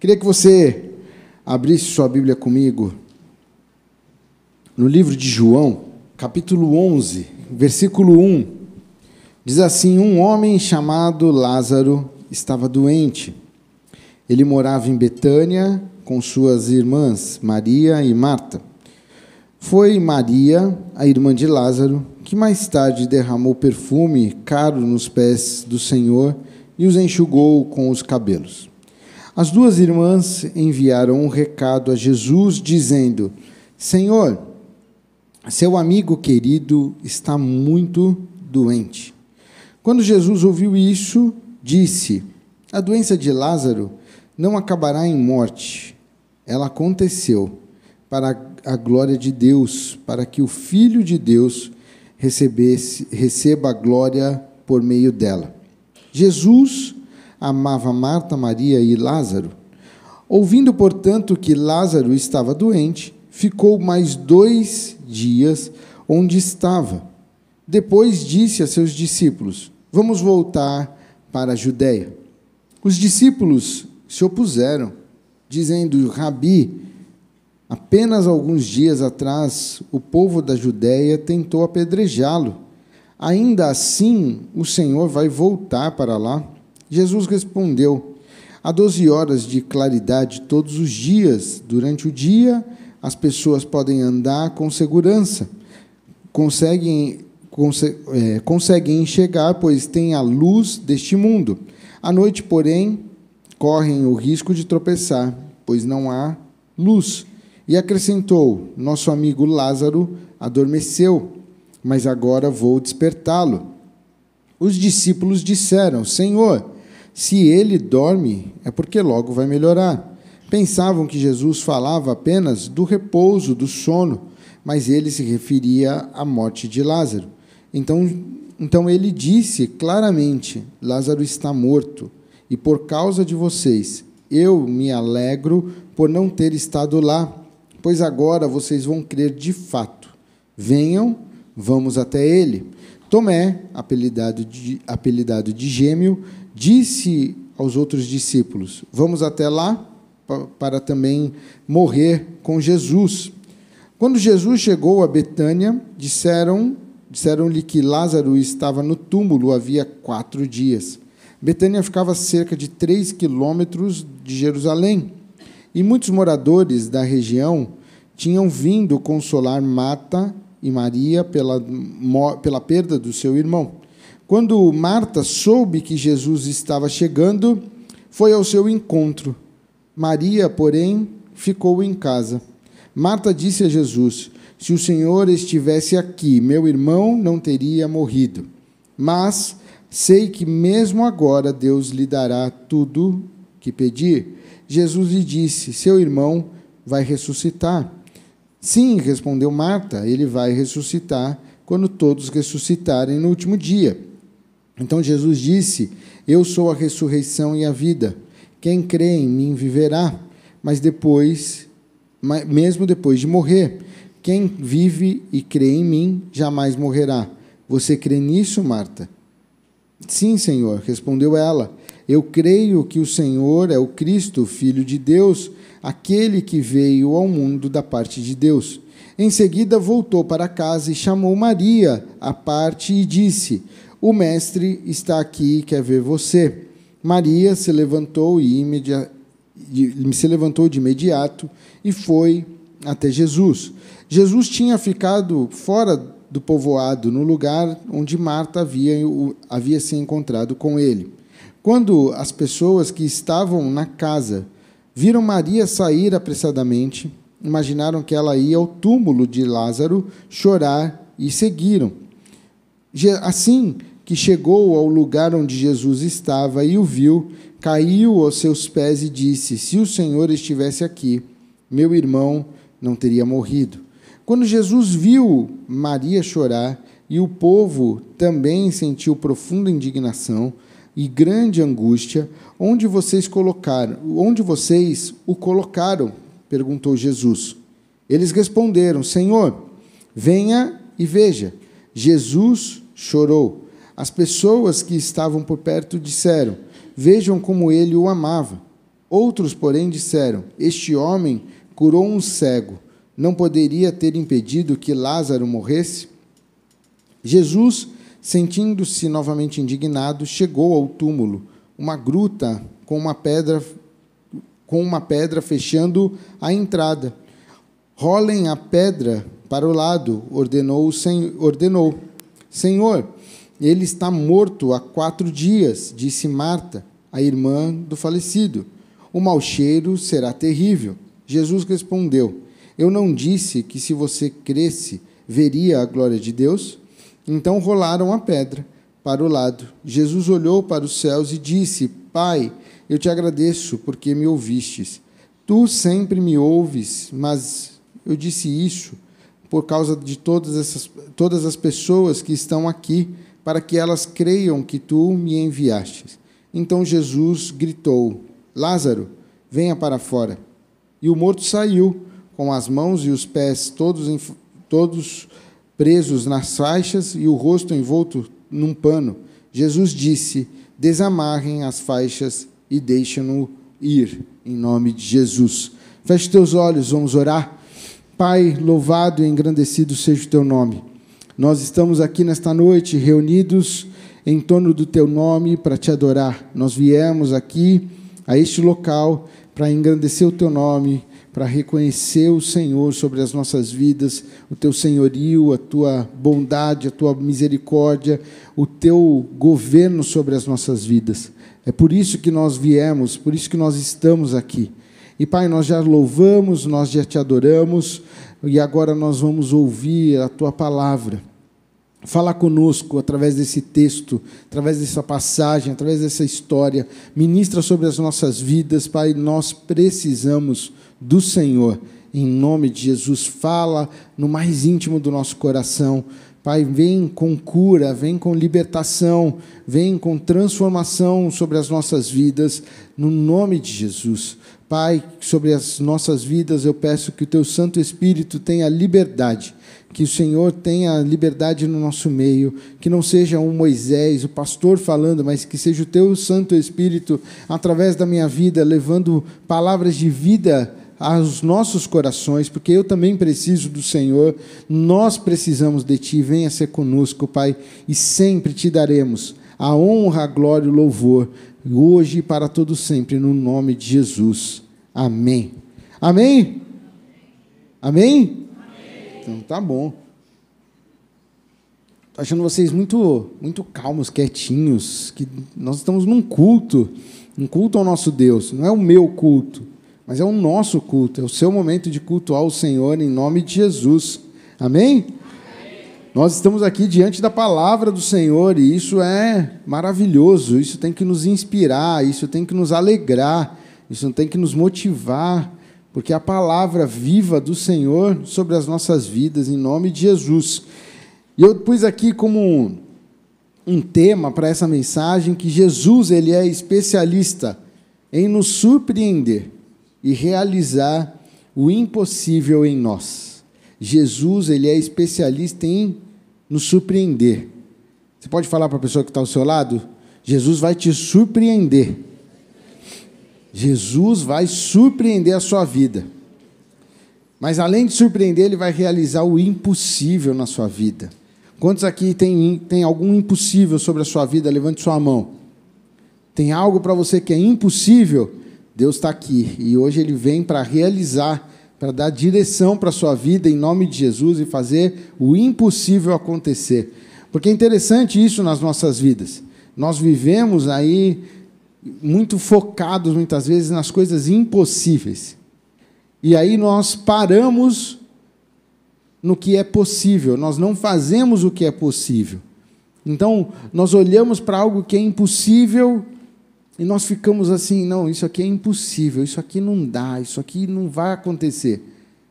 Queria que você abrisse sua Bíblia comigo no livro de João, capítulo 11, versículo 1. Diz assim: Um homem chamado Lázaro estava doente. Ele morava em Betânia com suas irmãs Maria e Marta. Foi Maria, a irmã de Lázaro, que mais tarde derramou perfume caro nos pés do Senhor e os enxugou com os cabelos. As duas irmãs enviaram um recado a Jesus, dizendo: Senhor, seu amigo querido está muito doente. Quando Jesus ouviu isso, disse: A doença de Lázaro não acabará em morte. Ela aconteceu para a glória de Deus, para que o Filho de Deus recebesse, receba a glória por meio dela. Jesus amava Marta, Maria e Lázaro. Ouvindo, portanto, que Lázaro estava doente, ficou mais dois dias onde estava. Depois disse a seus discípulos: Vamos voltar para a Judéia. Os discípulos se opuseram, dizendo: Rabi, apenas alguns dias atrás o povo da Judéia tentou apedrejá-lo. Ainda assim, o Senhor vai voltar para lá? Jesus respondeu: Há doze horas de claridade todos os dias. Durante o dia, as pessoas podem andar com segurança, conseguem, é, conseguem enxergar, pois têm a luz deste mundo. À noite, porém, correm o risco de tropeçar, pois não há luz. E acrescentou: Nosso amigo Lázaro adormeceu, mas agora vou despertá-lo. Os discípulos disseram: Senhor, se ele dorme, é porque logo vai melhorar. Pensavam que Jesus falava apenas do repouso, do sono, mas ele se referia à morte de Lázaro. Então, então ele disse claramente: Lázaro está morto, e por causa de vocês, eu me alegro por não ter estado lá, pois agora vocês vão crer de fato. Venham, vamos até ele. Tomé, apelidado de, apelidado de gêmeo, disse aos outros discípulos: Vamos até lá para também morrer com Jesus. Quando Jesus chegou a Betânia, disseram disseram-lhe que Lázaro estava no túmulo havia quatro dias. Betânia ficava cerca de três quilômetros de Jerusalém, e muitos moradores da região tinham vindo consolar Marta e Maria pela, pela perda do seu irmão. Quando Marta soube que Jesus estava chegando, foi ao seu encontro Maria, porém, ficou em casa. Marta disse a Jesus: Se o Senhor estivesse aqui, meu irmão não teria morrido. Mas sei que mesmo agora Deus lhe dará tudo que pedir. Jesus lhe disse: Seu irmão vai ressuscitar. Sim, respondeu Marta, ele vai ressuscitar quando todos ressuscitarem no último dia. Então Jesus disse: Eu sou a ressurreição e a vida. Quem crê em mim viverá, mas depois, mesmo depois de morrer, quem vive e crê em mim jamais morrerá. Você crê nisso, Marta? Sim, Senhor, respondeu ela. Eu creio que o Senhor é o Cristo, Filho de Deus, aquele que veio ao mundo da parte de Deus. Em seguida voltou para casa e chamou Maria à parte e disse: O mestre está aqui e quer ver você. Maria se levantou e imedia, se levantou de imediato e foi até Jesus. Jesus tinha ficado fora do povoado, no lugar onde Marta havia, havia se encontrado com ele. Quando as pessoas que estavam na casa viram Maria sair apressadamente, imaginaram que ela ia ao túmulo de Lázaro chorar e seguiram. Assim, que chegou ao lugar onde Jesus estava e o viu, caiu aos seus pés e disse: Se o Senhor estivesse aqui, meu irmão não teria morrido. Quando Jesus viu Maria chorar e o povo também sentiu profunda indignação e grande angústia, onde vocês colocaram? Onde vocês o colocaram? perguntou Jesus. Eles responderam: Senhor, venha e veja. Jesus chorou. As pessoas que estavam por perto disseram: Vejam como ele o amava. Outros, porém, disseram: Este homem curou um cego. Não poderia ter impedido que Lázaro morresse? Jesus, sentindo-se novamente indignado, chegou ao túmulo, uma gruta com uma pedra com uma pedra fechando a entrada. Rolem a pedra para o lado, ordenou, ordenou. Senhor, ele está morto há quatro dias, disse Marta, a irmã do falecido. O mau cheiro será terrível. Jesus respondeu: Eu não disse que se você cresce, veria a glória de Deus? Então rolaram a pedra para o lado. Jesus olhou para os céus e disse: Pai, eu te agradeço porque me ouvistes. Tu sempre me ouves, mas eu disse isso por causa de todas, essas, todas as pessoas que estão aqui, para que elas creiam que tu me enviastes. Então Jesus gritou: Lázaro, venha para fora. E o morto saiu, com as mãos e os pés todos, todos presos nas faixas e o rosto envolto num pano. Jesus disse: Desamarrem as faixas e deixem-no ir, em nome de Jesus. Feche teus olhos, vamos orar. Pai, louvado e engrandecido seja o teu nome. Nós estamos aqui nesta noite reunidos em torno do teu nome para te adorar. Nós viemos aqui a este local para engrandecer o teu nome, para reconhecer o Senhor sobre as nossas vidas, o teu senhorio, a tua bondade, a tua misericórdia, o teu governo sobre as nossas vidas. É por isso que nós viemos, por isso que nós estamos aqui. E Pai, nós já louvamos, nós já te adoramos, e agora nós vamos ouvir a tua palavra. Fala conosco através desse texto, através dessa passagem, através dessa história. Ministra sobre as nossas vidas, Pai. Nós precisamos do Senhor. Em nome de Jesus, fala no mais íntimo do nosso coração. Pai, vem com cura, vem com libertação, vem com transformação sobre as nossas vidas, no nome de Jesus. Pai, sobre as nossas vidas eu peço que o Teu Santo Espírito tenha liberdade, que o Senhor tenha liberdade no nosso meio, que não seja um Moisés, o pastor falando, mas que seja o Teu Santo Espírito, através da minha vida, levando palavras de vida aos nossos corações, porque eu também preciso do Senhor, nós precisamos de Ti, venha ser conosco, Pai, e sempre te daremos a honra, a glória e o louvor, hoje e para todo sempre, no nome de Jesus. Amém. Amém? Amém? Amém. Então tá bom. Estou achando vocês muito, muito calmos, quietinhos, que nós estamos num culto, um culto ao nosso Deus. Não é o meu culto, mas é o nosso culto, é o seu momento de culto ao Senhor em nome de Jesus. Amém? Nós estamos aqui diante da palavra do Senhor e isso é maravilhoso, isso tem que nos inspirar, isso tem que nos alegrar, isso tem que nos motivar, porque a palavra viva do Senhor sobre as nossas vidas, em nome de Jesus. E eu pus aqui como um tema para essa mensagem que Jesus ele é especialista em nos surpreender e realizar o impossível em nós. Jesus ele é especialista em nos surpreender. Você pode falar para a pessoa que está ao seu lado? Jesus vai te surpreender. Jesus vai surpreender a sua vida. Mas além de surpreender, ele vai realizar o impossível na sua vida. Quantos aqui tem, tem algum impossível sobre a sua vida? Levante sua mão. Tem algo para você que é impossível? Deus está aqui. E hoje ele vem para realizar para dar direção para a sua vida em nome de Jesus e fazer o impossível acontecer. Porque é interessante isso nas nossas vidas. Nós vivemos aí muito focados muitas vezes nas coisas impossíveis. E aí nós paramos no que é possível, nós não fazemos o que é possível. Então, nós olhamos para algo que é impossível e nós ficamos assim, não, isso aqui é impossível, isso aqui não dá, isso aqui não vai acontecer.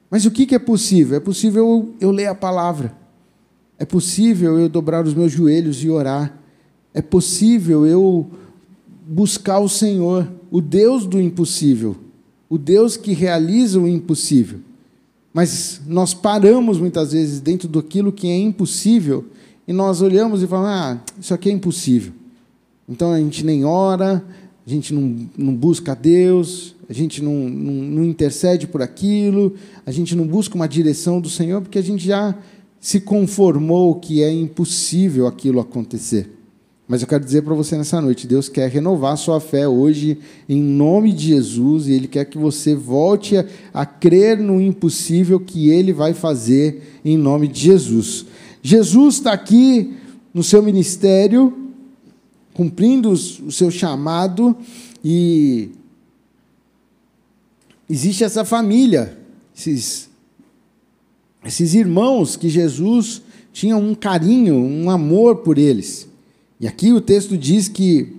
Mas o que é possível? É possível eu ler a palavra. É possível eu dobrar os meus joelhos e orar. É possível eu buscar o Senhor, o Deus do impossível, o Deus que realiza o impossível. Mas nós paramos muitas vezes dentro daquilo que é impossível e nós olhamos e falamos: ah, isso aqui é impossível. Então a gente nem ora, a gente não, não busca a Deus, a gente não, não, não intercede por aquilo, a gente não busca uma direção do Senhor, porque a gente já se conformou que é impossível aquilo acontecer. Mas eu quero dizer para você nessa noite: Deus quer renovar sua fé hoje, em nome de Jesus, e Ele quer que você volte a, a crer no impossível que Ele vai fazer em nome de Jesus. Jesus está aqui no seu ministério, cumprindo o seu chamado, e existe essa família, esses, esses irmãos que Jesus tinha um carinho, um amor por eles. E aqui o texto diz que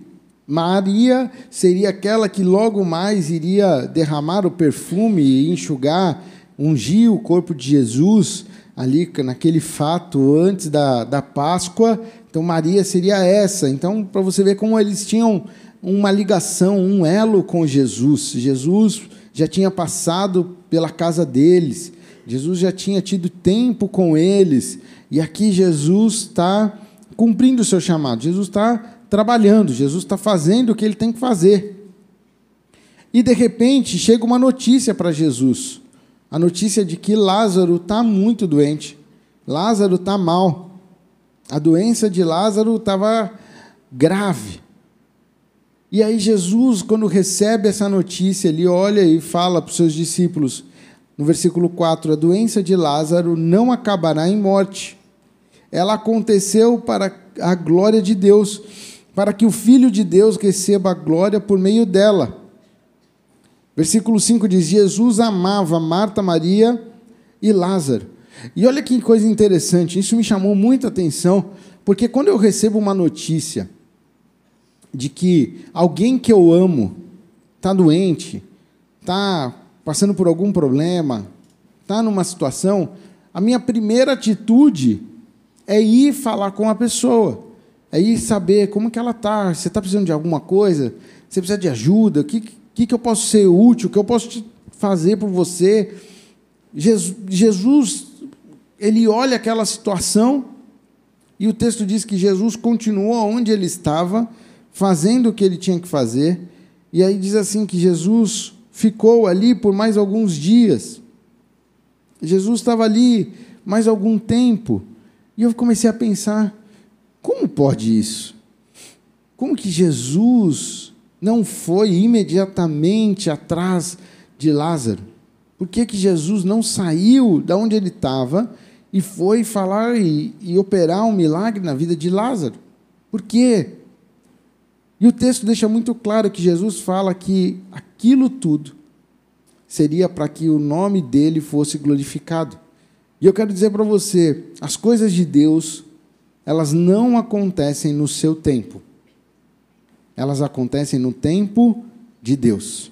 Maria seria aquela que logo mais iria derramar o perfume e enxugar, ungir o corpo de Jesus ali naquele fato antes da, da Páscoa. Então Maria seria essa. Então, para você ver como eles tinham uma ligação, um elo com Jesus. Jesus já tinha passado pela casa deles, Jesus já tinha tido tempo com eles, e aqui Jesus está cumprindo o seu chamado, Jesus está trabalhando, Jesus está fazendo o que ele tem que fazer. E de repente chega uma notícia para Jesus, a notícia de que Lázaro está muito doente, Lázaro está mal, a doença de Lázaro estava grave. E aí Jesus, quando recebe essa notícia, ele olha e fala para os seus discípulos, no versículo 4, a doença de Lázaro não acabará em morte, ela aconteceu para a glória de Deus, para que o Filho de Deus receba a glória por meio dela. Versículo 5 diz: Jesus amava Marta, Maria e Lázaro. E olha que coisa interessante, isso me chamou muita atenção, porque quando eu recebo uma notícia de que alguém que eu amo está doente, está passando por algum problema, está numa situação, a minha primeira atitude é ir falar com a pessoa, é ir saber como que ela está, você está precisando de alguma coisa, você precisa de ajuda, o que, que, que eu posso ser útil, o que eu posso fazer por você. Jesus, Jesus, ele olha aquela situação e o texto diz que Jesus continuou onde ele estava, fazendo o que ele tinha que fazer, e aí diz assim que Jesus ficou ali por mais alguns dias. Jesus estava ali mais algum tempo. E eu comecei a pensar: como pode isso? Como que Jesus não foi imediatamente atrás de Lázaro? Por que, que Jesus não saiu da onde ele estava e foi falar e, e operar um milagre na vida de Lázaro? Por quê? E o texto deixa muito claro que Jesus fala que aquilo tudo seria para que o nome dele fosse glorificado. E eu quero dizer para você, as coisas de Deus, elas não acontecem no seu tempo. Elas acontecem no tempo de Deus.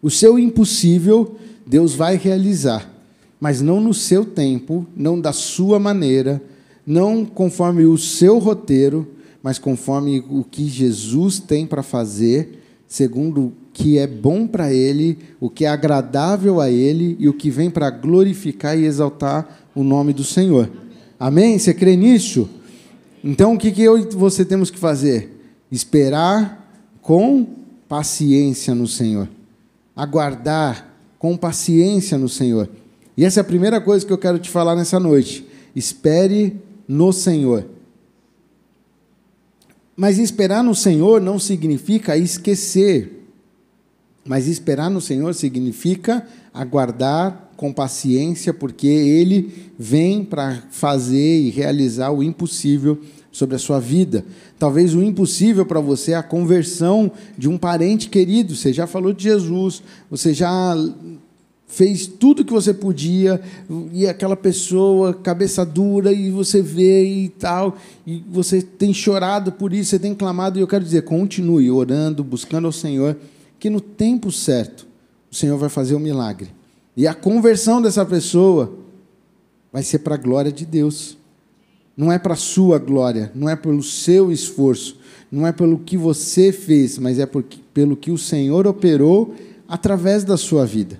O seu impossível, Deus vai realizar, mas não no seu tempo, não da sua maneira, não conforme o seu roteiro, mas conforme o que Jesus tem para fazer, segundo que é bom para ele, o que é agradável a ele e o que vem para glorificar e exaltar o nome do Senhor. Amém? Você crê nisso? Então, o que eu e você temos que fazer? Esperar com paciência no Senhor. Aguardar com paciência no Senhor. E essa é a primeira coisa que eu quero te falar nessa noite. Espere no Senhor. Mas esperar no Senhor não significa esquecer mas esperar no Senhor significa aguardar com paciência, porque Ele vem para fazer e realizar o impossível sobre a sua vida. Talvez o impossível para você é a conversão de um parente querido. Você já falou de Jesus, você já fez tudo que você podia e aquela pessoa cabeça dura e você vê e tal e você tem chorado por isso, você tem clamado e eu quero dizer, continue orando, buscando ao Senhor que no tempo certo o Senhor vai fazer o um milagre. E a conversão dessa pessoa vai ser para a glória de Deus. Não é para a sua glória, não é pelo seu esforço, não é pelo que você fez, mas é porque, pelo que o Senhor operou através da sua vida.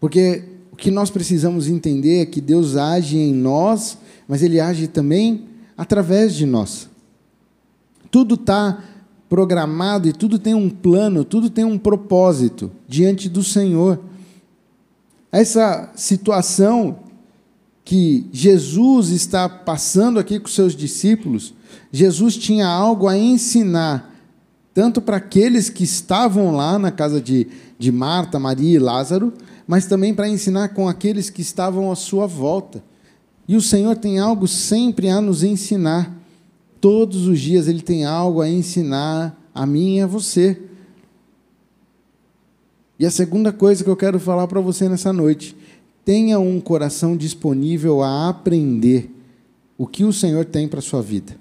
Porque o que nós precisamos entender é que Deus age em nós, mas Ele age também através de nós. Tudo está programado e tudo tem um plano, tudo tem um propósito diante do Senhor. Essa situação que Jesus está passando aqui com seus discípulos, Jesus tinha algo a ensinar, tanto para aqueles que estavam lá na casa de, de Marta, Maria e Lázaro, mas também para ensinar com aqueles que estavam à sua volta. E o Senhor tem algo sempre a nos ensinar. Todos os dias Ele tem algo a ensinar a mim e a você. E a segunda coisa que eu quero falar para você nessa noite: tenha um coração disponível a aprender o que o Senhor tem para a sua vida.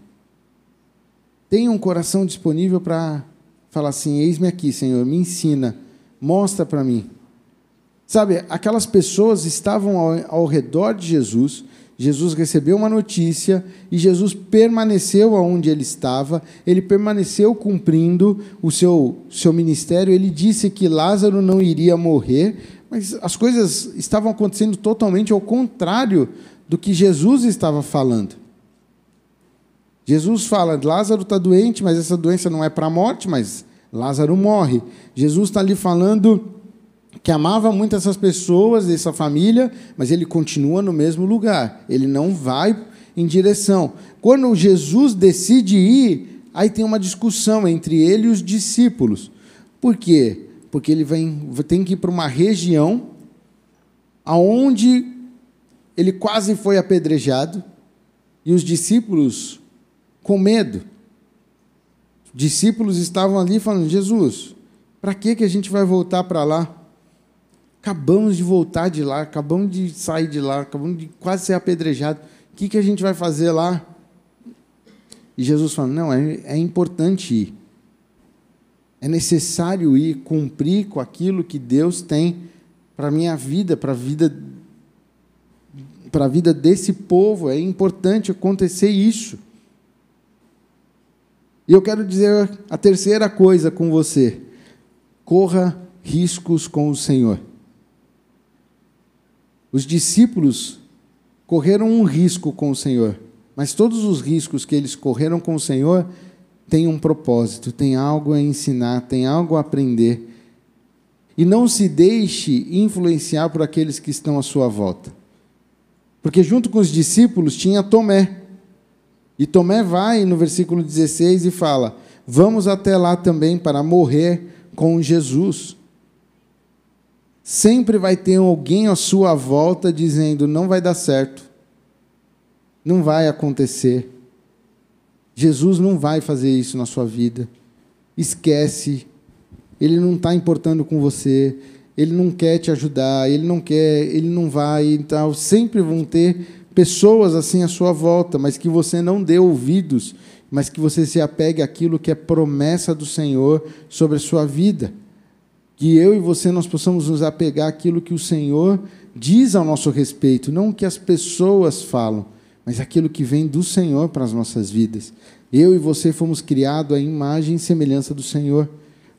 Tenha um coração disponível para falar assim: eis-me aqui, Senhor, me ensina, mostra para mim. Sabe, aquelas pessoas estavam ao, ao redor de Jesus, Jesus recebeu uma notícia e Jesus permaneceu onde ele estava, ele permaneceu cumprindo o seu, seu ministério. Ele disse que Lázaro não iria morrer, mas as coisas estavam acontecendo totalmente ao contrário do que Jesus estava falando. Jesus fala: Lázaro está doente, mas essa doença não é para a morte, mas Lázaro morre. Jesus está ali falando que amava muito essas pessoas, essa família, mas ele continua no mesmo lugar. Ele não vai em direção. Quando Jesus decide ir, aí tem uma discussão entre ele e os discípulos. Por quê? Porque ele vem, tem que ir para uma região aonde ele quase foi apedrejado e os discípulos com medo. Discípulos estavam ali falando: Jesus, para que que a gente vai voltar para lá? Acabamos de voltar de lá, acabamos de sair de lá, acabamos de quase ser apedrejados. O que, que a gente vai fazer lá? E Jesus fala: não, é, é importante ir. É necessário ir cumprir com aquilo que Deus tem para a minha vida, para a vida para a vida desse povo. É importante acontecer isso. E eu quero dizer a terceira coisa com você: corra riscos com o Senhor. Os discípulos correram um risco com o Senhor, mas todos os riscos que eles correram com o Senhor têm um propósito, têm algo a ensinar, têm algo a aprender. E não se deixe influenciar por aqueles que estão à sua volta. Porque junto com os discípulos tinha Tomé. E Tomé vai no versículo 16 e fala: Vamos até lá também para morrer com Jesus sempre vai ter alguém à sua volta dizendo: não vai dar certo, não vai acontecer. Jesus não vai fazer isso na sua vida. Esquece. Ele não está importando com você. Ele não quer te ajudar. Ele não quer. Ele não vai. Então, sempre vão ter pessoas assim à sua volta, mas que você não dê ouvidos, mas que você se apegue àquilo que é promessa do Senhor sobre a sua vida que eu e você nós possamos nos apegar àquilo que o Senhor diz ao nosso respeito, não o que as pessoas falam, mas aquilo que vem do Senhor para as nossas vidas. Eu e você fomos criados à imagem e semelhança do Senhor.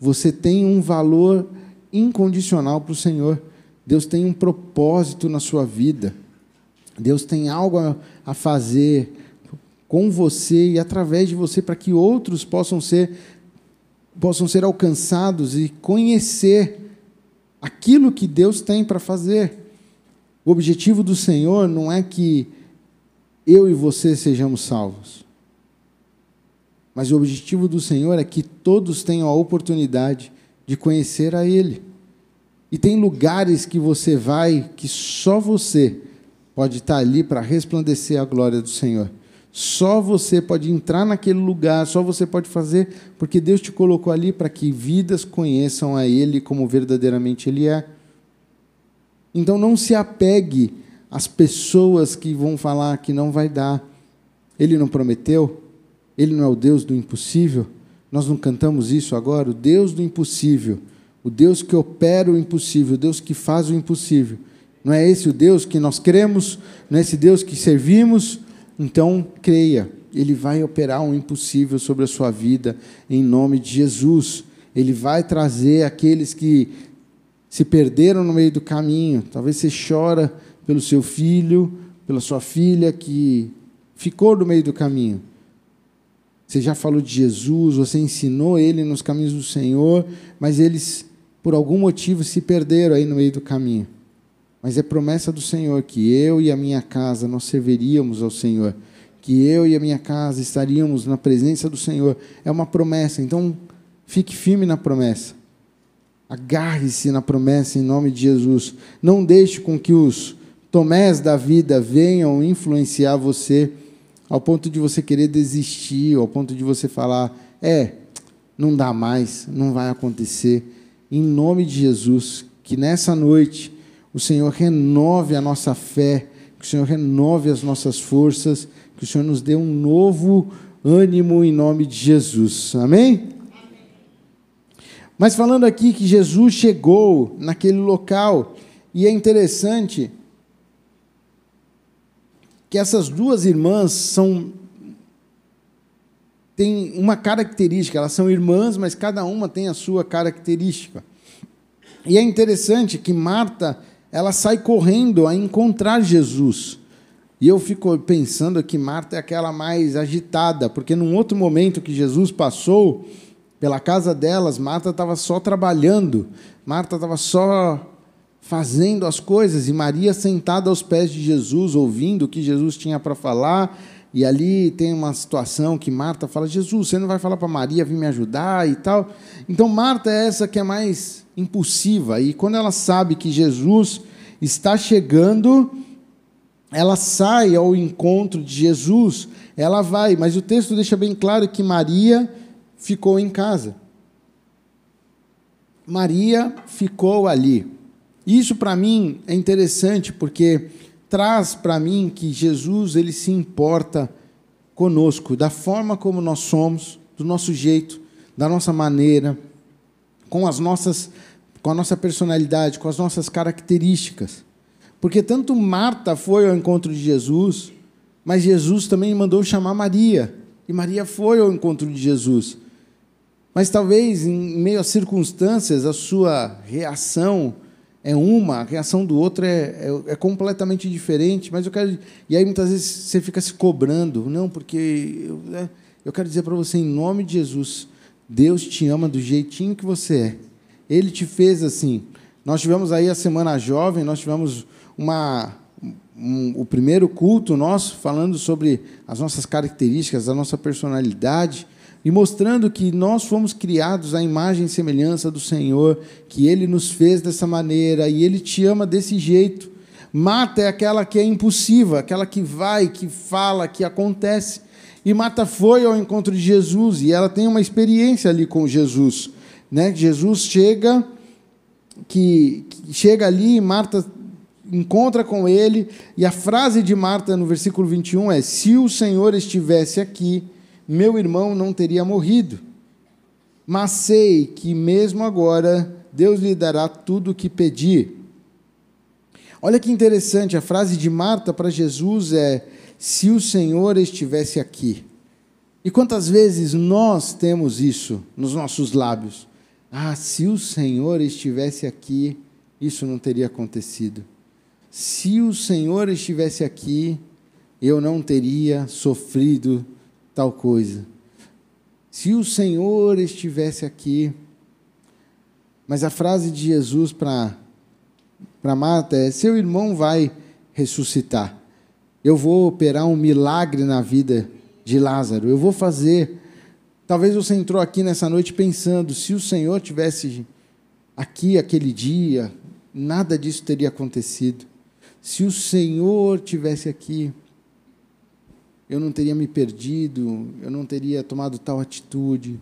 Você tem um valor incondicional para o Senhor. Deus tem um propósito na sua vida. Deus tem algo a fazer com você e através de você para que outros possam ser possam ser alcançados e conhecer aquilo que Deus tem para fazer. O objetivo do Senhor não é que eu e você sejamos salvos. Mas o objetivo do Senhor é que todos tenham a oportunidade de conhecer a Ele. E tem lugares que você vai que só você pode estar ali para resplandecer a glória do Senhor. Só você pode entrar naquele lugar, só você pode fazer, porque Deus te colocou ali para que vidas conheçam a Ele como verdadeiramente Ele é. Então não se apegue às pessoas que vão falar que não vai dar. Ele não prometeu? Ele não é o Deus do impossível? Nós não cantamos isso agora? O Deus do impossível, o Deus que opera o impossível, o Deus que faz o impossível. Não é esse o Deus que nós cremos? Não é esse Deus que servimos? Então, creia, Ele vai operar um impossível sobre a sua vida, em nome de Jesus. Ele vai trazer aqueles que se perderam no meio do caminho. Talvez você chora pelo seu filho, pela sua filha que ficou no meio do caminho. Você já falou de Jesus, você ensinou ele nos caminhos do Senhor, mas eles, por algum motivo, se perderam aí no meio do caminho. Mas é promessa do Senhor que eu e a minha casa nós serviríamos ao Senhor, que eu e a minha casa estaríamos na presença do Senhor. É uma promessa, então fique firme na promessa. Agarre-se na promessa em nome de Jesus. Não deixe com que os tomés da vida venham influenciar você ao ponto de você querer desistir, ao ponto de você falar: é, não dá mais, não vai acontecer. Em nome de Jesus, que nessa noite o Senhor renove a nossa fé, que o Senhor renove as nossas forças, que o Senhor nos dê um novo ânimo em nome de Jesus. Amém? Mas falando aqui que Jesus chegou naquele local, e é interessante que essas duas irmãs são têm uma característica, elas são irmãs, mas cada uma tem a sua característica. E é interessante que Marta, ela sai correndo a encontrar Jesus. E eu fico pensando que Marta é aquela mais agitada, porque num outro momento que Jesus passou, pela casa delas, Marta estava só trabalhando, Marta estava só fazendo as coisas, e Maria sentada aos pés de Jesus, ouvindo o que Jesus tinha para falar. E ali tem uma situação que Marta fala: Jesus, você não vai falar para Maria vir me ajudar e tal. Então, Marta é essa que é mais impulsiva, e quando ela sabe que Jesus está chegando, ela sai ao encontro de Jesus, ela vai, mas o texto deixa bem claro que Maria ficou em casa. Maria ficou ali. Isso para mim é interessante porque traz para mim que Jesus ele se importa conosco, da forma como nós somos, do nosso jeito, da nossa maneira, com as nossas com a nossa personalidade, com as nossas características. Porque tanto Marta foi ao encontro de Jesus, mas Jesus também mandou chamar Maria, e Maria foi ao encontro de Jesus. Mas talvez, em meio às circunstâncias, a sua reação é uma, a reação do outro é, é, é, completamente diferente. Mas eu quero. E aí muitas vezes você fica se cobrando. Não, porque eu, é, eu quero dizer para você, em nome de Jesus, Deus te ama do jeitinho que você é. Ele te fez assim. Nós tivemos aí a Semana Jovem, nós tivemos uma, um, o primeiro culto nosso falando sobre as nossas características, a nossa personalidade e mostrando que nós fomos criados à imagem e semelhança do Senhor, que Ele nos fez dessa maneira e Ele te ama desse jeito. Mata é aquela que é impulsiva, aquela que vai, que fala, que acontece. E Marta foi ao encontro de Jesus e ela tem uma experiência ali com Jesus, né? Jesus chega, que, que chega ali e Marta encontra com ele e a frase de Marta no versículo 21 é: se o Senhor estivesse aqui, meu irmão não teria morrido. Mas sei que mesmo agora Deus lhe dará tudo o que pedir. Olha que interessante, a frase de Marta para Jesus é: se o Senhor estivesse aqui. E quantas vezes nós temos isso nos nossos lábios? Ah, se o Senhor estivesse aqui, isso não teria acontecido. Se o Senhor estivesse aqui, eu não teria sofrido tal coisa. Se o Senhor estivesse aqui. Mas a frase de Jesus para Marta é: seu irmão vai ressuscitar. Eu vou operar um milagre na vida de Lázaro. Eu vou fazer. Talvez você entrou aqui nessa noite pensando: se o Senhor tivesse aqui aquele dia, nada disso teria acontecido. Se o Senhor tivesse aqui, eu não teria me perdido, eu não teria tomado tal atitude,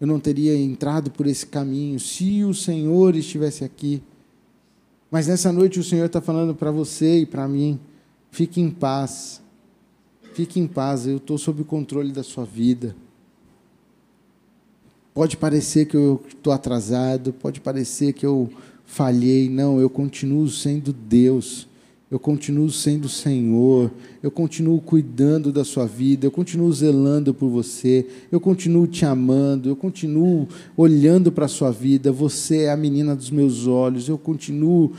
eu não teria entrado por esse caminho, se o Senhor estivesse aqui. Mas nessa noite o Senhor está falando para você e para mim: fique em paz, fique em paz, eu estou sob o controle da sua vida. Pode parecer que eu estou atrasado, pode parecer que eu falhei, não, eu continuo sendo Deus. Eu continuo sendo Senhor, eu continuo cuidando da sua vida, eu continuo zelando por você, eu continuo te amando, eu continuo olhando para a sua vida, você é a menina dos meus olhos, eu continuo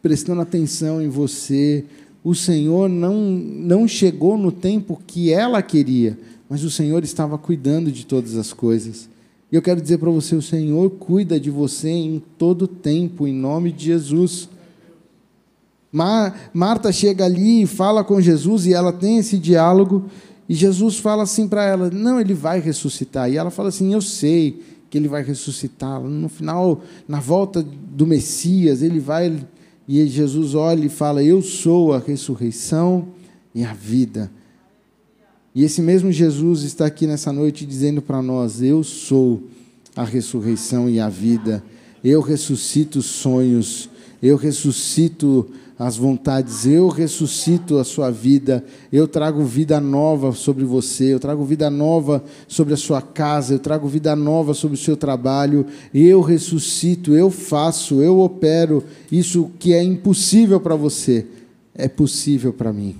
prestando atenção em você. O Senhor não, não chegou no tempo que ela queria, mas o Senhor estava cuidando de todas as coisas. E eu quero dizer para você: o Senhor cuida de você em todo tempo, em nome de Jesus. Mar, Marta chega ali e fala com Jesus e ela tem esse diálogo. E Jesus fala assim para ela: Não, ele vai ressuscitar. E ela fala assim: Eu sei que ele vai ressuscitar. No final, na volta do Messias, ele vai. E Jesus olha e fala: Eu sou a ressurreição e a vida. E esse mesmo Jesus está aqui nessa noite dizendo para nós: Eu sou a ressurreição e a vida. Eu ressuscito sonhos. Eu ressuscito as vontades, eu ressuscito a sua vida, eu trago vida nova sobre você, eu trago vida nova sobre a sua casa, eu trago vida nova sobre o seu trabalho, eu ressuscito, eu faço, eu opero isso que é impossível para você, é possível para mim.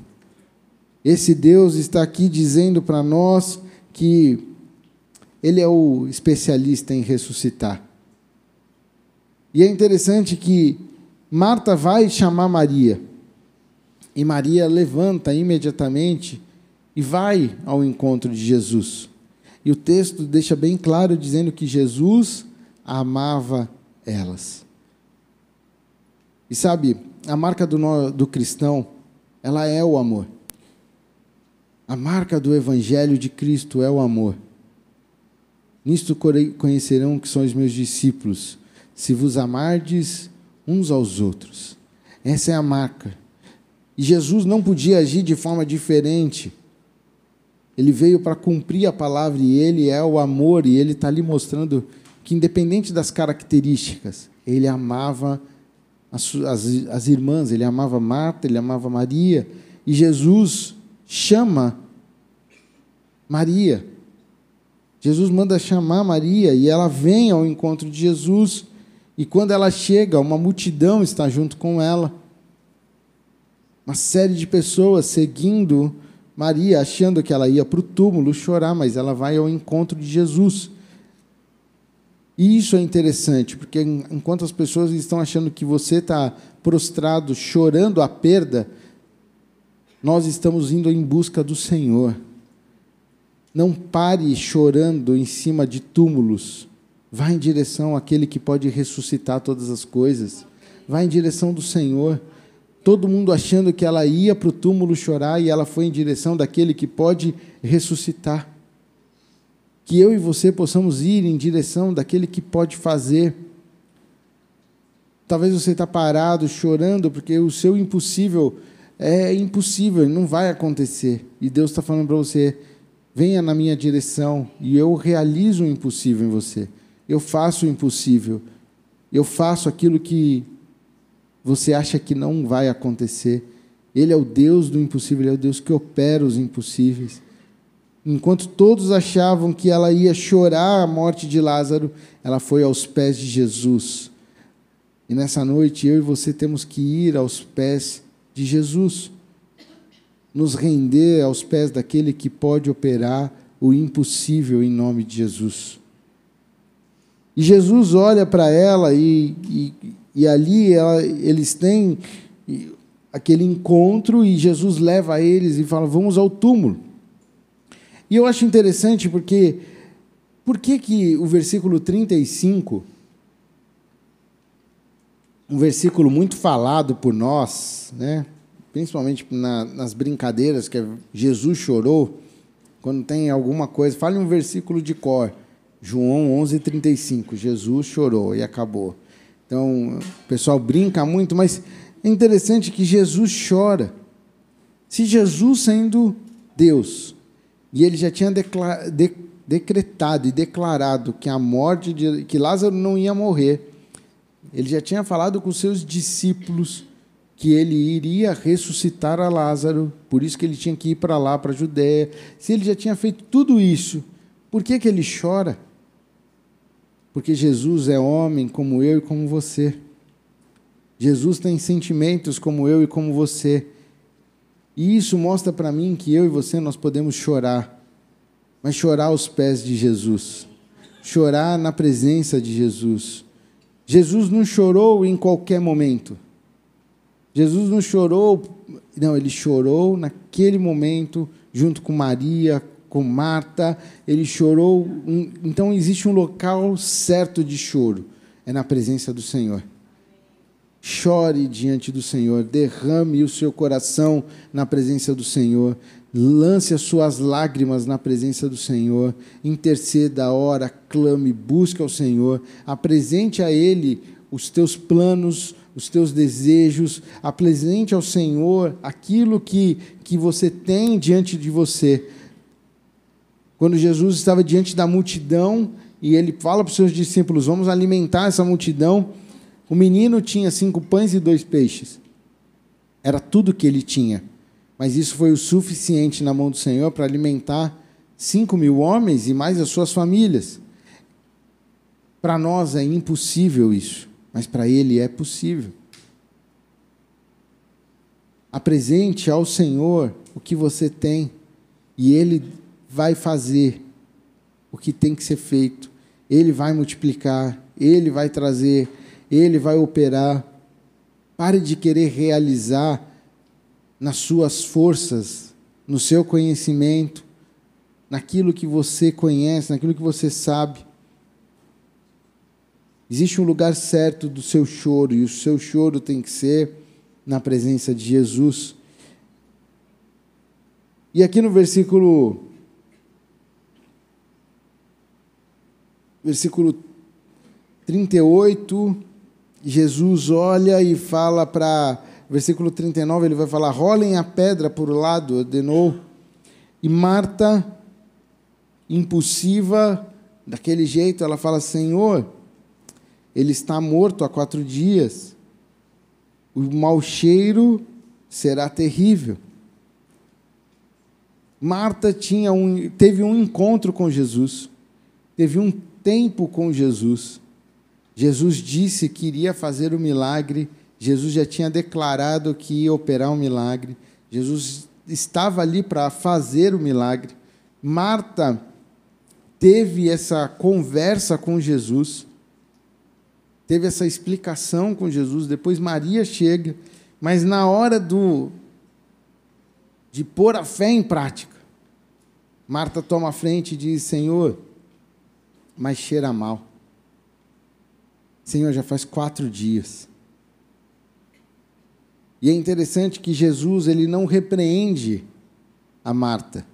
Esse Deus está aqui dizendo para nós que Ele é o especialista em ressuscitar. E é interessante que Marta vai chamar Maria. E Maria levanta imediatamente e vai ao encontro de Jesus. E o texto deixa bem claro dizendo que Jesus amava elas. E sabe, a marca do, do cristão, ela é o amor. A marca do Evangelho de Cristo é o amor. Nisto conhecerão que são os meus discípulos, se vos amardes uns aos outros. Essa é a marca. E Jesus não podia agir de forma diferente. Ele veio para cumprir a palavra e ele é o amor, e ele está ali mostrando que, independente das características, ele amava as, as, as irmãs, ele amava Marta, ele amava Maria, e Jesus chama Maria. Jesus manda chamar Maria e ela vem ao encontro de Jesus. E quando ela chega, uma multidão está junto com ela. Uma série de pessoas seguindo Maria, achando que ela ia para o túmulo chorar, mas ela vai ao encontro de Jesus. E isso é interessante, porque enquanto as pessoas estão achando que você está prostrado, chorando a perda, nós estamos indo em busca do Senhor. Não pare chorando em cima de túmulos. Vá em direção àquele que pode ressuscitar todas as coisas. Vá em direção do Senhor. Todo mundo achando que ela ia para o túmulo chorar e ela foi em direção daquele que pode ressuscitar. Que eu e você possamos ir em direção daquele que pode fazer. Talvez você está parado, chorando, porque o seu impossível é impossível, não vai acontecer. E Deus está falando para você: venha na minha direção e eu realizo o impossível em você. Eu faço o impossível. Eu faço aquilo que você acha que não vai acontecer. Ele é o Deus do impossível, ele é o Deus que opera os impossíveis. Enquanto todos achavam que ela ia chorar a morte de Lázaro, ela foi aos pés de Jesus. E nessa noite eu e você temos que ir aos pés de Jesus, nos render aos pés daquele que pode operar o impossível em nome de Jesus. E Jesus olha para ela e, e, e ali ela, eles têm aquele encontro e Jesus leva eles e fala: Vamos ao túmulo. E eu acho interessante porque por que, que o versículo 35 um versículo muito falado por nós, né? principalmente na, nas brincadeiras, que Jesus chorou, quando tem alguma coisa, fale um versículo de cor. João 11:35, Jesus chorou e acabou. Então, o pessoal brinca muito, mas é interessante que Jesus chora. Se Jesus sendo Deus, e ele já tinha de, decretado e declarado que a morte de que Lázaro não ia morrer, ele já tinha falado com seus discípulos que ele iria ressuscitar a Lázaro, por isso que ele tinha que ir para lá, para a Judéia. Se ele já tinha feito tudo isso, por que, que ele chora? Porque Jesus é homem como eu e como você. Jesus tem sentimentos como eu e como você. E isso mostra para mim que eu e você nós podemos chorar, mas chorar aos pés de Jesus, chorar na presença de Jesus Jesus não chorou em qualquer momento. Jesus não chorou, não, ele chorou naquele momento, junto com Maria, com Marta, ele chorou. Então existe um local certo de choro, é na presença do Senhor. Chore diante do Senhor, derrame o seu coração na presença do Senhor, lance as suas lágrimas na presença do Senhor, interceda, ora, clame, busque ao Senhor, apresente a Ele os teus planos, os teus desejos, apresente ao Senhor aquilo que, que você tem diante de você. Quando Jesus estava diante da multidão e ele fala para os seus discípulos: Vamos alimentar essa multidão. O menino tinha cinco pães e dois peixes. Era tudo que ele tinha. Mas isso foi o suficiente na mão do Senhor para alimentar cinco mil homens e mais as suas famílias. Para nós é impossível isso, mas para ele é possível. Apresente ao Senhor o que você tem e ele vai fazer o que tem que ser feito. Ele vai multiplicar, ele vai trazer ele vai operar. Pare de querer realizar nas suas forças, no seu conhecimento, naquilo que você conhece, naquilo que você sabe. Existe um lugar certo do seu choro, e o seu choro tem que ser na presença de Jesus. E aqui no versículo versículo 38 Jesus olha e fala para. Versículo 39, ele vai falar: rolem a pedra por lado, ordenou. E Marta, impulsiva, daquele jeito, ela fala: Senhor, ele está morto há quatro dias. O mau cheiro será terrível. Marta tinha um, teve um encontro com Jesus, teve um tempo com Jesus. Jesus disse que iria fazer o milagre, Jesus já tinha declarado que ia operar um milagre, Jesus estava ali para fazer o milagre. Marta teve essa conversa com Jesus, teve essa explicação com Jesus, depois Maria chega, mas na hora do de pôr a fé em prática, Marta toma a frente e diz: Senhor, mas cheira mal. Senhor, já faz quatro dias. E é interessante que Jesus ele não repreende a Marta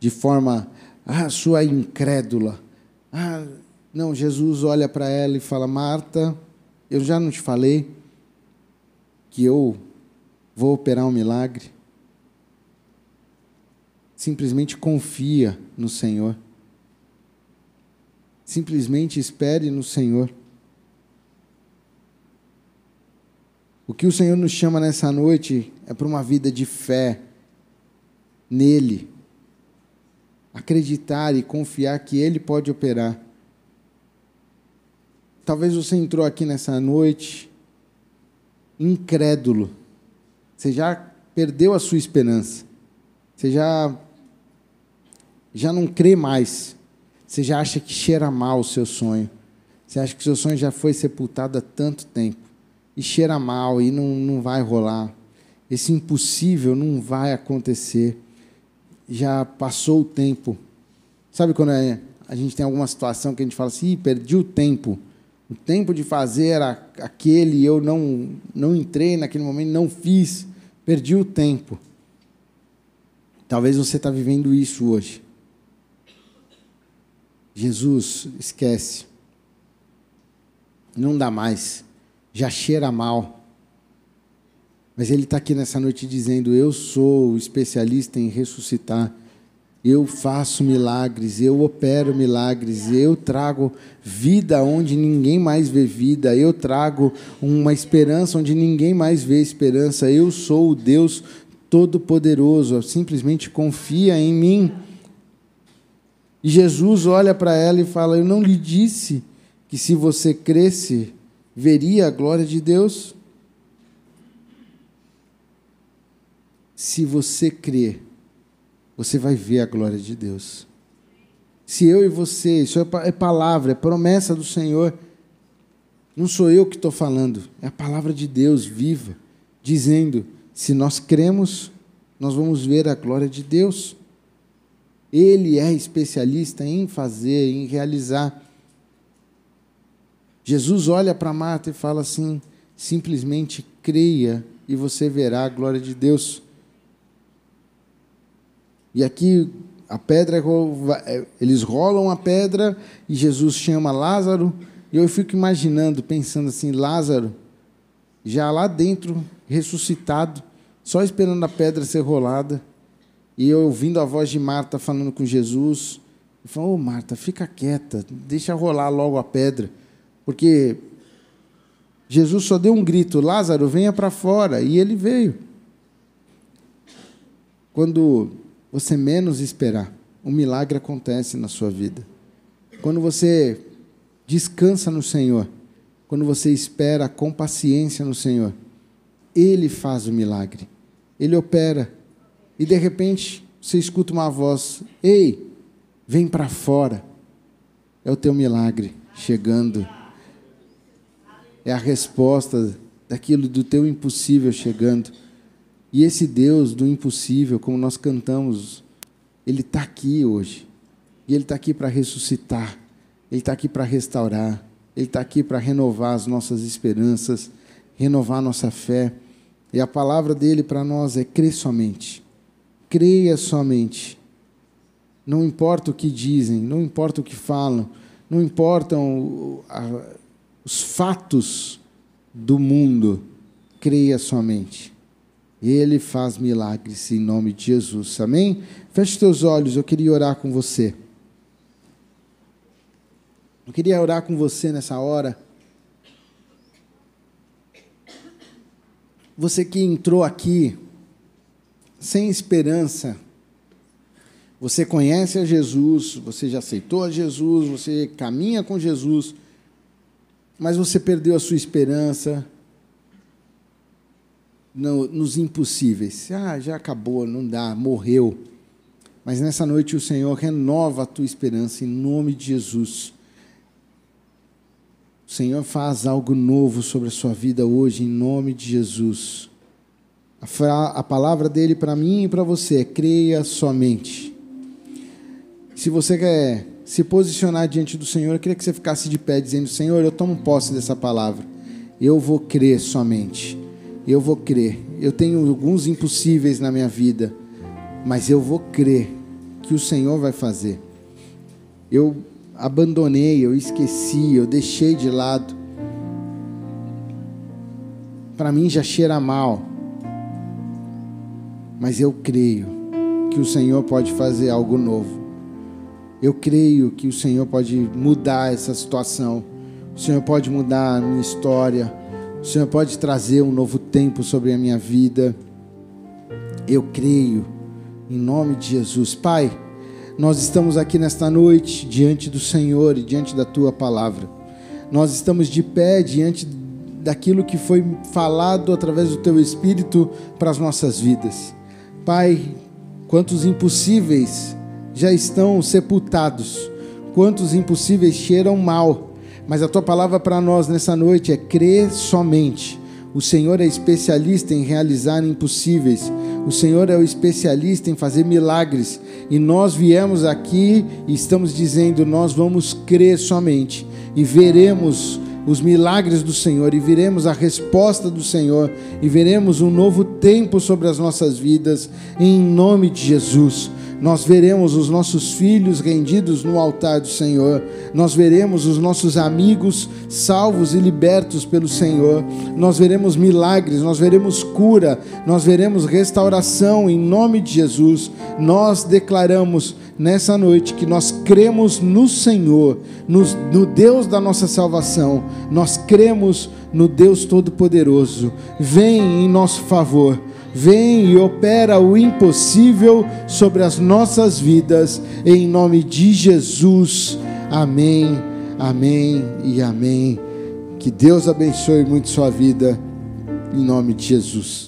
de forma, ah, sua incrédula. Ah, não, Jesus olha para ela e fala: Marta, eu já não te falei que eu vou operar um milagre. Simplesmente confia no Senhor. Simplesmente espere no Senhor. O que o Senhor nos chama nessa noite é para uma vida de fé nele. Acreditar e confiar que Ele pode operar. Talvez você entrou aqui nessa noite incrédulo. Você já perdeu a sua esperança. Você já já não crê mais. Você já acha que cheira mal o seu sonho. Você acha que o seu sonho já foi sepultado há tanto tempo e cheira mal e não, não vai rolar. Esse impossível não vai acontecer. Já passou o tempo. Sabe quando é, a gente tem alguma situação que a gente fala assim, perdi o tempo. O tempo de fazer era aquele, eu não, não entrei naquele momento, não fiz, perdi o tempo. Talvez você está vivendo isso hoje. Jesus, esquece. Não dá mais já cheira mal. Mas ele está aqui nessa noite dizendo: Eu sou especialista em ressuscitar. Eu faço milagres, eu opero milagres, eu trago vida onde ninguém mais vê vida, eu trago uma esperança onde ninguém mais vê esperança. Eu sou o Deus Todo-Poderoso, simplesmente confia em mim. E Jesus olha para ela e fala: Eu não lhe disse que se você cresce, veria a glória de Deus? Se você crer, você vai ver a glória de Deus. Se eu e você, isso é, é palavra, é promessa do Senhor. Não sou eu que estou falando, é a palavra de Deus viva, dizendo: se nós cremos, nós vamos ver a glória de Deus. Ele é especialista em fazer, em realizar. Jesus olha para Marta e fala assim: simplesmente creia e você verá a glória de Deus. E aqui a pedra, é, eles rolam a pedra e Jesus chama Lázaro. E eu fico imaginando, pensando assim: Lázaro, já lá dentro, ressuscitado, só esperando a pedra ser rolada. E eu ouvindo a voz de Marta falando com Jesus. Eu falo, ô oh, Marta, fica quieta, deixa rolar logo a pedra. Porque Jesus só deu um grito: Lázaro, venha para fora. E ele veio. Quando você menos esperar, um milagre acontece na sua vida. Quando você descansa no Senhor, quando você espera com paciência no Senhor, Ele faz o milagre, Ele opera. E de repente você escuta uma voz: Ei, vem para fora. É o teu milagre chegando. É a resposta daquilo do teu impossível chegando. E esse Deus do impossível, como nós cantamos, Ele está aqui hoje. E Ele está aqui para ressuscitar. Ele está aqui para restaurar. Ele está aqui para renovar as nossas esperanças, renovar nossa fé. E a palavra dele para nós é crer somente. Creia somente. Não importa o que dizem, não importa o que falam, não importam os fatos do mundo, creia somente. Ele faz milagres em nome de Jesus. Amém? Feche teus olhos, eu queria orar com você. Eu queria orar com você nessa hora. Você que entrou aqui sem esperança, você conhece a Jesus, você já aceitou a Jesus, você caminha com Jesus, mas você perdeu a sua esperança, no, nos impossíveis. Ah, já acabou, não dá, morreu. Mas nessa noite o Senhor renova a tua esperança em nome de Jesus. O Senhor faz algo novo sobre a sua vida hoje, em nome de Jesus. A, a palavra dele para mim e para você é: creia somente. Se você quer se posicionar diante do Senhor, eu queria que você ficasse de pé, dizendo: Senhor, eu tomo posse dessa palavra. Eu vou crer somente eu vou crer. Eu tenho alguns impossíveis na minha vida, mas eu vou crer que o Senhor vai fazer. Eu abandonei, eu esqueci, eu deixei de lado. Para mim já cheira mal, mas eu creio que o Senhor pode fazer algo novo. Eu creio que o Senhor pode mudar essa situação. O Senhor pode mudar a minha história. O Senhor pode trazer um novo tempo sobre a minha vida. Eu creio, em nome de Jesus. Pai, nós estamos aqui nesta noite diante do Senhor e diante da tua palavra. Nós estamos de pé diante daquilo que foi falado através do teu Espírito para as nossas vidas. Pai, quantos impossíveis já estão sepultados, quantos impossíveis cheiram mal mas a tua palavra para nós nessa noite é crer somente. O Senhor é especialista em realizar impossíveis. O Senhor é o especialista em fazer milagres. E nós viemos aqui e estamos dizendo: nós vamos crer somente e veremos os milagres do Senhor e veremos a resposta do Senhor e veremos um novo tempo sobre as nossas vidas em nome de Jesus. Nós veremos os nossos filhos rendidos no altar do Senhor, nós veremos os nossos amigos salvos e libertos pelo Senhor, nós veremos milagres, nós veremos cura, nós veremos restauração em nome de Jesus. Nós declaramos nessa noite que nós cremos no Senhor, no, Deus da nossa salvação, nós cremos no Deus Todo-Poderoso. Vem em nosso favor vem e opera o impossível sobre as nossas vidas, em nome de Jesus. Amém, amém e amém. Que Deus abençoe muito sua vida, em nome de Jesus.